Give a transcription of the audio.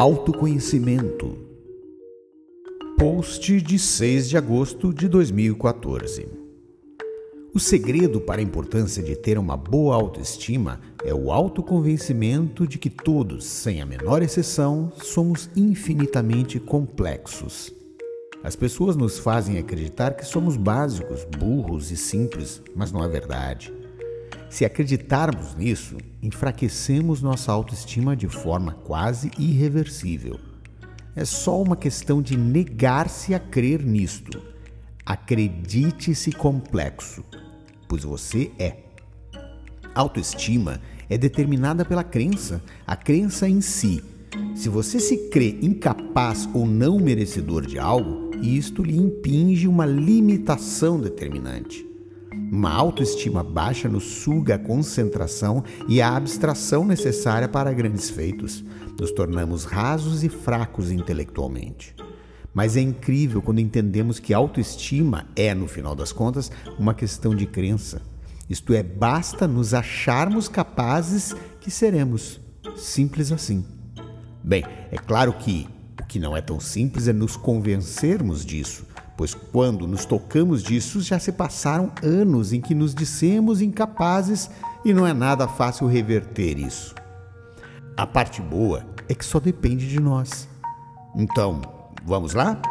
Autoconhecimento. Post de 6 de agosto de 2014. O segredo para a importância de ter uma boa autoestima é o autoconvencimento de que todos, sem a menor exceção, somos infinitamente complexos. As pessoas nos fazem acreditar que somos básicos, burros e simples, mas não é verdade. Se acreditarmos nisso, enfraquecemos nossa autoestima de forma quase irreversível. É só uma questão de negar-se a crer nisto. Acredite-se complexo, pois você é. Autoestima é determinada pela crença, a crença em si. Se você se crê incapaz ou não merecedor de algo, isto lhe impinge uma limitação determinante. Uma autoestima baixa nos suga a concentração e a abstração necessária para grandes feitos. Nos tornamos rasos e fracos intelectualmente. Mas é incrível quando entendemos que autoestima é, no final das contas, uma questão de crença. Isto é, basta nos acharmos capazes que seremos. Simples assim. Bem, é claro que o que não é tão simples é nos convencermos disso pois quando nos tocamos disso já se passaram anos em que nos dissemos incapazes e não é nada fácil reverter isso. A parte boa é que só depende de nós. Então, vamos lá?